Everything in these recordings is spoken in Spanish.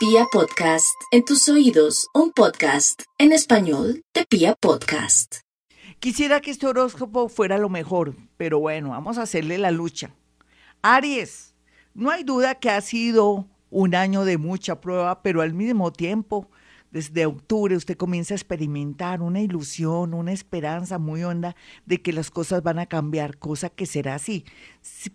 Pia Podcast, en tus oídos, un podcast en español de Pia Podcast. Quisiera que este horóscopo fuera lo mejor, pero bueno, vamos a hacerle la lucha. Aries, no hay duda que ha sido un año de mucha prueba, pero al mismo tiempo desde octubre usted comienza a experimentar una ilusión, una esperanza muy honda de que las cosas van a cambiar, cosa que será así.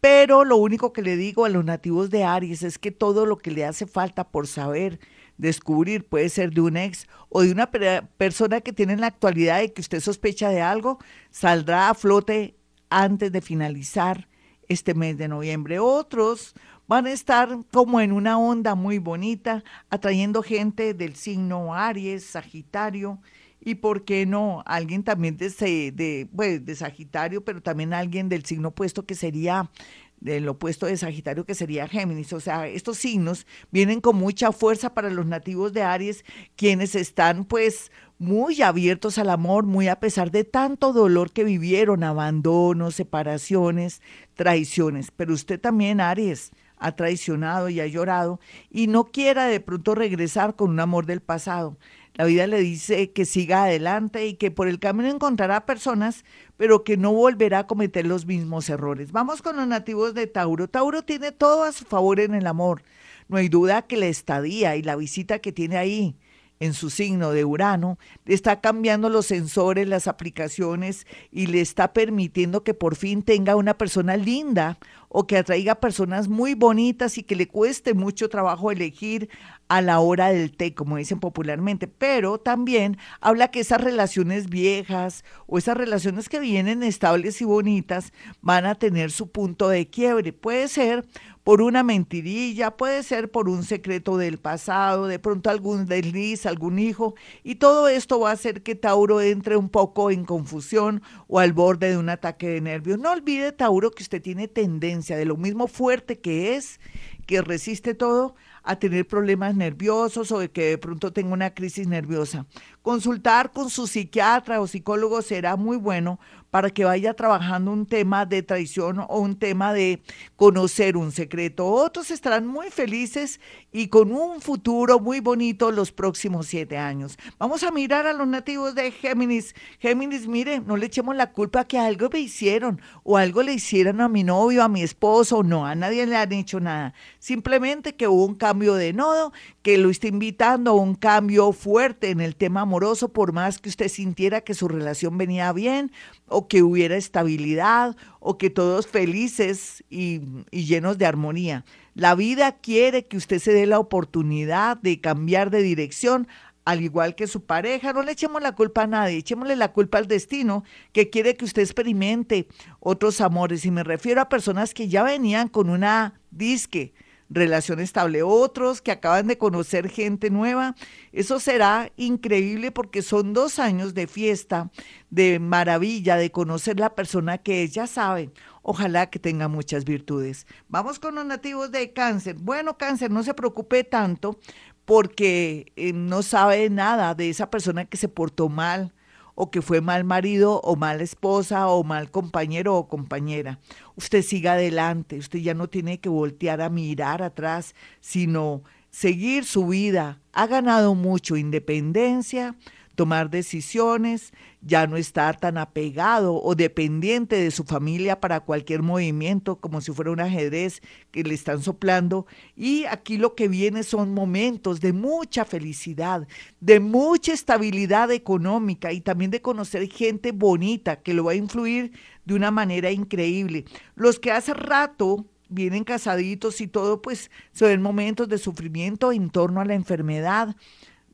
Pero lo único que le digo a los nativos de Aries es que todo lo que le hace falta por saber, descubrir, puede ser de un ex o de una persona que tiene en la actualidad y que usted sospecha de algo, saldrá a flote antes de finalizar este mes de noviembre. Otros van a estar como en una onda muy bonita, atrayendo gente del signo Aries, Sagitario, y por qué no, alguien también de, de, pues, de Sagitario, pero también alguien del signo opuesto que sería del opuesto de Sagitario que sería Géminis. O sea, estos signos vienen con mucha fuerza para los nativos de Aries, quienes están pues muy abiertos al amor, muy a pesar de tanto dolor que vivieron, abandonos, separaciones, traiciones. Pero usted también, Aries, ha traicionado y ha llorado y no quiera de pronto regresar con un amor del pasado. La vida le dice que siga adelante y que por el camino encontrará personas, pero que no volverá a cometer los mismos errores. Vamos con los nativos de Tauro. Tauro tiene todo a su favor en el amor. No hay duda que la estadía y la visita que tiene ahí en su signo de Urano, está cambiando los sensores, las aplicaciones y le está permitiendo que por fin tenga una persona linda o que atraiga personas muy bonitas y que le cueste mucho trabajo elegir a la hora del té, como dicen popularmente. Pero también habla que esas relaciones viejas o esas relaciones que vienen estables y bonitas van a tener su punto de quiebre. Puede ser por una mentirilla, puede ser por un secreto del pasado, de pronto algún desliz, algún hijo, y todo esto va a hacer que Tauro entre un poco en confusión o al borde de un ataque de nervios. No olvide, Tauro, que usted tiene tendencia de lo mismo fuerte que es, que resiste todo, a tener problemas nerviosos o de que de pronto tenga una crisis nerviosa. Consultar con su psiquiatra o psicólogo será muy bueno para que vaya trabajando un tema de traición o un tema de conocer un secreto. Otros estarán muy felices y con un futuro muy bonito los próximos siete años. Vamos a mirar a los nativos de Géminis. Géminis, mire, no le echemos la culpa que algo me hicieron o algo le hicieron a mi novio, a mi esposo. No, a nadie le han hecho nada. Simplemente que hubo un cambio de nodo que lo está invitando a un cambio fuerte en el tema amoroso, por más que usted sintiera que su relación venía bien o que hubiera estabilidad o que todos felices y, y llenos de armonía. La vida quiere que usted se dé la oportunidad de cambiar de dirección al igual que su pareja, no le echemos la culpa a nadie, echémosle la culpa al destino que quiere que usted experimente otros amores. Y me refiero a personas que ya venían con una disque, relación estable, otros que acaban de conocer gente nueva. Eso será increíble porque son dos años de fiesta, de maravilla, de conocer la persona que ella sabe. Ojalá que tenga muchas virtudes. Vamos con los nativos de cáncer. Bueno, cáncer, no se preocupe tanto porque eh, no sabe nada de esa persona que se portó mal o que fue mal marido o mal esposa o mal compañero o compañera. Usted siga adelante, usted ya no tiene que voltear a mirar atrás, sino seguir su vida. Ha ganado mucho independencia, tomar decisiones, ya no estar tan apegado o dependiente de su familia para cualquier movimiento, como si fuera un ajedrez que le están soplando. Y aquí lo que viene son momentos de mucha felicidad, de mucha estabilidad económica y también de conocer gente bonita que lo va a influir de una manera increíble. Los que hace rato vienen casaditos y todo, pues son momentos de sufrimiento en torno a la enfermedad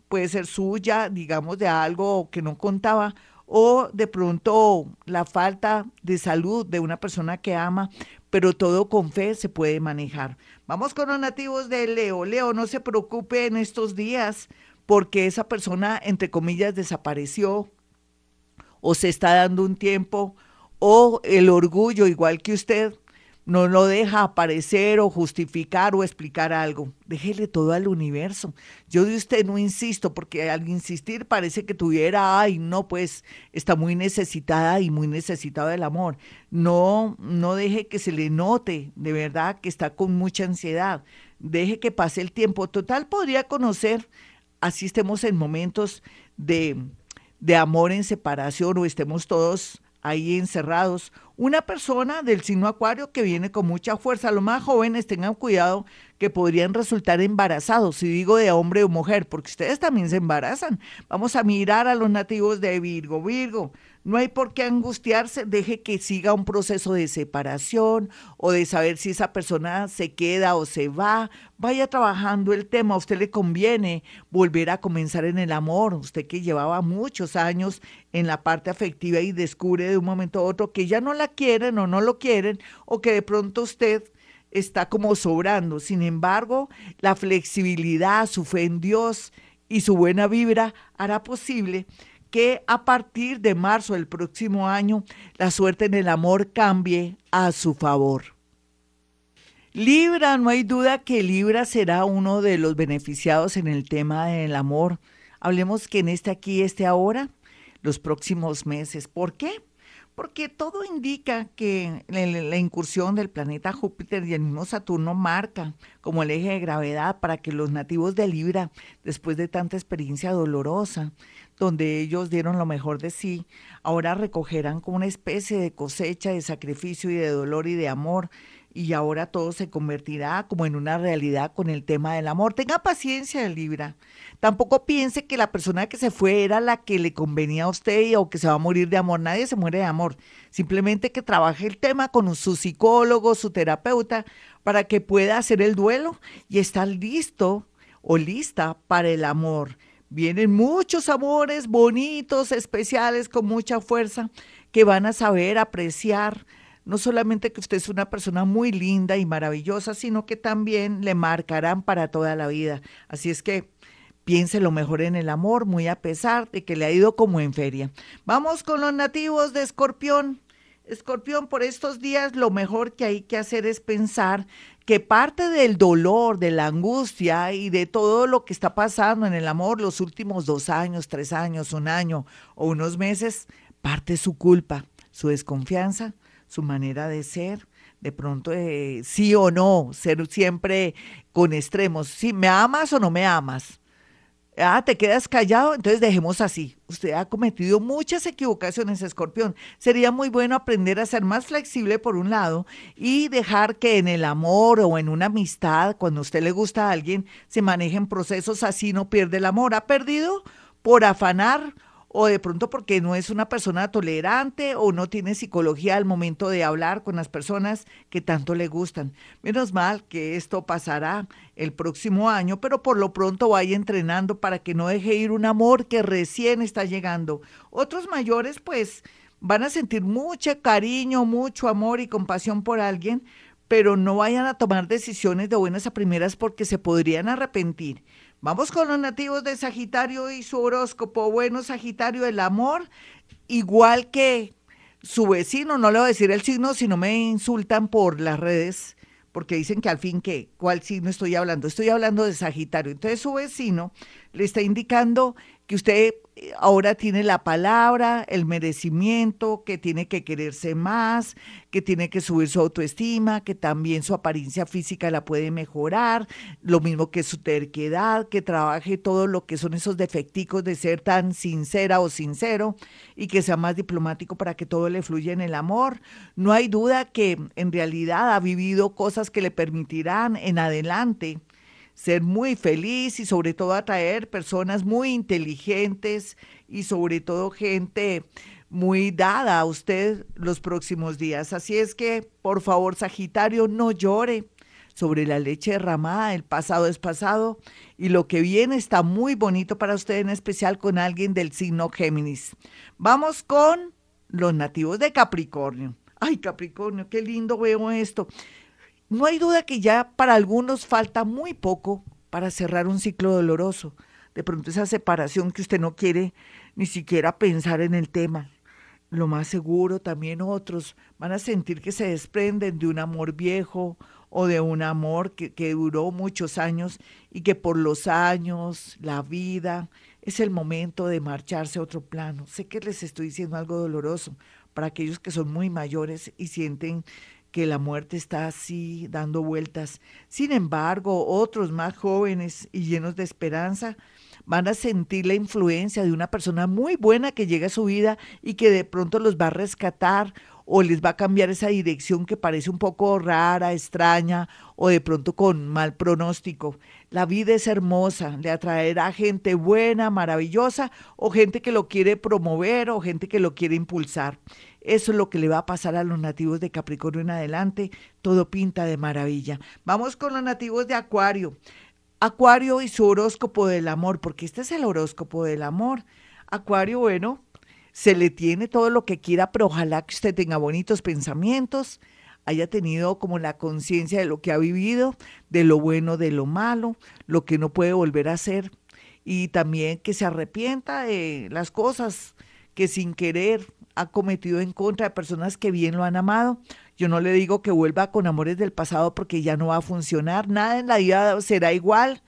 puede ser suya, digamos, de algo que no contaba, o de pronto la falta de salud de una persona que ama, pero todo con fe se puede manejar. Vamos con los nativos de Leo. Leo, no se preocupe en estos días porque esa persona, entre comillas, desapareció o se está dando un tiempo o el orgullo, igual que usted, no lo deja aparecer o justificar o explicar algo. Déjele todo al universo. Yo de usted no insisto porque al insistir parece que tuviera, ay, no, pues está muy necesitada y muy necesitada del amor. No, no deje que se le note de verdad que está con mucha ansiedad. deje que pase el tiempo. Total, podría conocer, así estemos en momentos de, de amor en separación o estemos todos ahí encerrados. Una persona del signo acuario que viene con mucha fuerza. Los más jóvenes tengan cuidado que podrían resultar embarazados, si digo de hombre o mujer, porque ustedes también se embarazan. Vamos a mirar a los nativos de Virgo. Virgo, no hay por qué angustiarse, deje que siga un proceso de separación o de saber si esa persona se queda o se va. Vaya trabajando el tema, a usted le conviene volver a comenzar en el amor, usted que llevaba muchos años en la parte afectiva y descubre de un momento a otro que ya no la quieren o no lo quieren o que de pronto usted está como sobrando. Sin embargo, la flexibilidad, su fe en Dios y su buena vibra hará posible que a partir de marzo del próximo año la suerte en el amor cambie a su favor. Libra, no hay duda que Libra será uno de los beneficiados en el tema del amor. Hablemos que en este aquí, este ahora, los próximos meses. ¿Por qué? Porque todo indica que la, incursión del planeta Júpiter y el mismo Saturno marca como el eje de gravedad para que los nativos de Libra, después de tanta experiencia dolorosa, donde ellos dieron lo mejor de sí, ahora recogerán como una especie de cosecha de sacrificio y de dolor y de amor, y ahora todo se convertirá como en una realidad con el tema del amor. Tenga paciencia, Libra. Tampoco piense que la persona que se fue era la que le convenía a usted o que se va a morir de amor. Nadie se muere de amor. Simplemente que trabaje el tema con su psicólogo, su terapeuta, para que pueda hacer el duelo y estar listo o lista para el amor. Vienen muchos amores bonitos, especiales, con mucha fuerza, que van a saber apreciar no solamente que usted es una persona muy linda y maravillosa, sino que también le marcarán para toda la vida. Así es que piense lo mejor en el amor, muy a pesar de que le ha ido como en feria. Vamos con los nativos de Escorpión. Escorpión, por estos días lo mejor que hay que hacer es pensar que parte del dolor, de la angustia y de todo lo que está pasando en el amor los últimos dos años, tres años, un año o unos meses, parte su culpa, su desconfianza, su manera de ser, de pronto eh, sí o no, ser siempre con extremos, si me amas o no me amas ah, te quedas callado, entonces dejemos así. Usted ha cometido muchas equivocaciones, escorpión. Sería muy bueno aprender a ser más flexible por un lado y dejar que en el amor o en una amistad, cuando usted le gusta a alguien, se manejen procesos así, no pierde el amor. ¿Ha perdido por afanar o de pronto porque no es una persona tolerante o no tiene psicología al momento de hablar con las personas que tanto le gustan. Menos mal que esto pasará el próximo año, pero por lo pronto vaya entrenando para que no deje ir un amor que recién está llegando. Otros mayores pues van a sentir mucho cariño, mucho amor y compasión por alguien, pero no vayan a tomar decisiones de buenas a primeras porque se podrían arrepentir. Vamos con los nativos de Sagitario y su horóscopo. Bueno, Sagitario, el amor, igual que su vecino, no le voy a decir el signo, si no me insultan por las redes, porque dicen que al fin que, ¿cuál signo estoy hablando? Estoy hablando de Sagitario. Entonces su vecino le está indicando que usted ahora tiene la palabra, el merecimiento, que tiene que quererse más, que tiene que subir su autoestima, que también su apariencia física la puede mejorar, lo mismo que su terquedad, que trabaje todo lo que son esos defecticos de ser tan sincera o sincero y que sea más diplomático para que todo le fluya en el amor. No hay duda que en realidad ha vivido cosas que le permitirán en adelante ser muy feliz y sobre todo atraer personas muy inteligentes y sobre todo gente muy dada a usted los próximos días. Así es que, por favor, Sagitario, no llore sobre la leche derramada, el pasado es pasado y lo que viene está muy bonito para usted, en especial con alguien del signo Géminis. Vamos con los nativos de Capricornio. Ay, Capricornio, qué lindo veo esto. No hay duda que ya para algunos falta muy poco para cerrar un ciclo doloroso. De pronto esa separación que usted no quiere ni siquiera pensar en el tema. Lo más seguro también otros van a sentir que se desprenden de un amor viejo o de un amor que, duró muchos años y que por los años, la vida, es el momento de marcharse a otro plano. Sé que les estoy diciendo algo doloroso para aquellos que son muy mayores y sienten que la muerte está así dando vueltas. Sin embargo, otros más jóvenes y llenos de esperanza van a sentir la influencia de una persona muy buena que llega a su vida y que de pronto los va a rescatar o les va a cambiar esa dirección que parece un poco rara, extraña o de pronto con mal pronóstico. La vida es hermosa, le atraerá gente buena, maravillosa o gente que lo quiere promover o gente que lo quiere impulsar. Eso es lo que le va a pasar a los nativos de Capricornio en adelante. Todo pinta de maravilla. Vamos con los nativos de Acuario. Acuario y su horóscopo del amor, porque este es el horóscopo del amor. Acuario, bueno, se le tiene todo lo que quiera, pero ojalá que usted tenga bonitos pensamientos, haya tenido como la conciencia de lo que ha vivido, de lo bueno, de lo malo, lo que no puede volver a hacer, y también que se arrepienta de las cosas que sin querer ha cometido en contra de personas que bien lo han amado. Yo no le digo que vuelva con amores del pasado porque ya no va a funcionar, nada en la vida será igual,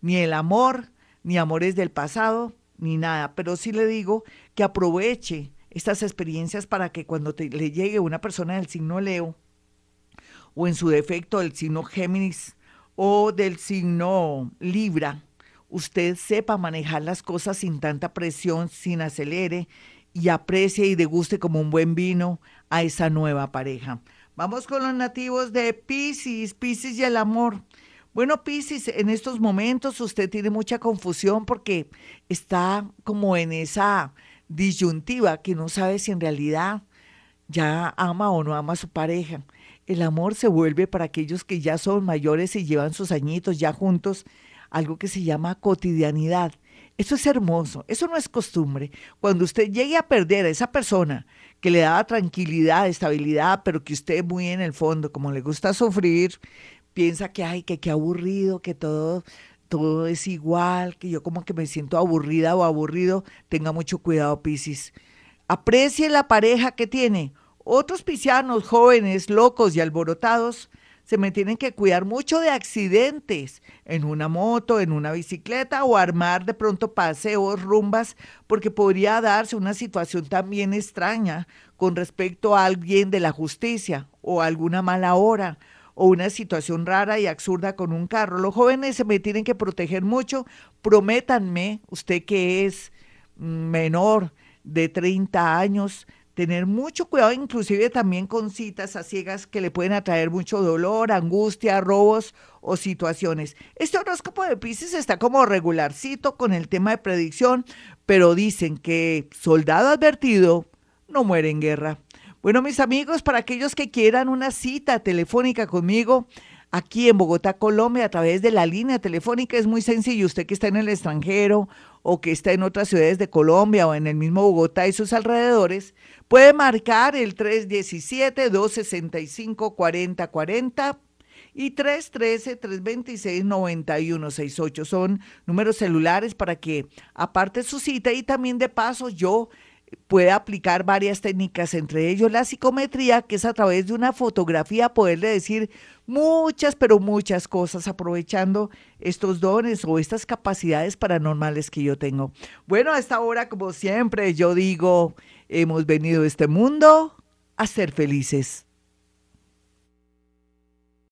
ni el amor, ni amores del pasado, ni nada, pero sí le digo que aproveche estas experiencias para que cuando le llegue una persona del signo Leo, o en su defecto del signo Géminis, o del signo Libra, usted sepa manejar las cosas sin tanta presión, sin acelere, y aprecie y deguste como un buen vino a esa nueva pareja. Vamos con los nativos de Pisces, Pisces y el amor. Bueno, Piscis, en estos momentos usted tiene mucha confusión porque está como en esa disyuntiva que no sabe si en realidad ya ama o no ama a su pareja. El amor se vuelve para aquellos que ya son mayores y llevan sus añitos ya juntos, algo que se llama cotidianidad. Eso es hermoso, eso no es costumbre. Cuando usted llegue a perder a esa persona que le daba tranquilidad, estabilidad, pero que usted muy en el fondo, como le gusta sufrir, piensa que, ay, que qué aburrido, que todo, todo es igual, que yo como que me siento aburrida o aburrido, tenga mucho cuidado, Piscis. Aprecie la pareja que tiene. Otros piscianos jóvenes, locos y alborotados, se me tienen que cuidar mucho de accidentes en una moto, en una bicicleta o armar de pronto paseos, rumbas, porque podría darse una situación también extraña con respecto a alguien de la justicia o alguna mala hora o una situación rara y absurda con un carro. Los jóvenes se me tienen que proteger mucho. Prométanme, usted que es menor de 30 años, tener mucho cuidado, inclusive también con citas a ciegas que le pueden atraer mucho dolor, angustia, robos o situaciones. Este horóscopo de Pisces está como regularcito con el tema de predicción, pero dicen que soldado advertido no muere en guerra. Bueno, mis amigos, para aquellos que quieran una cita telefónica conmigo, aquí en Bogotá, Colombia, a través de la línea telefónica. Es muy sencillo. Usted que está en el extranjero o que está en otras ciudades de Colombia o en el mismo Bogotá y sus alrededores, puede marcar el 317-265-4040 y 313-326-9168. Son números celulares para que aparte su cita y también de paso yo puede aplicar varias técnicas, entre ellos la psicometría, que es a través de una fotografía poderle decir muchas, pero muchas cosas, aprovechando estos dones o estas capacidades paranormales que yo tengo. Bueno, a esta hora, como siempre, yo digo, hemos venido a este mundo a ser felices.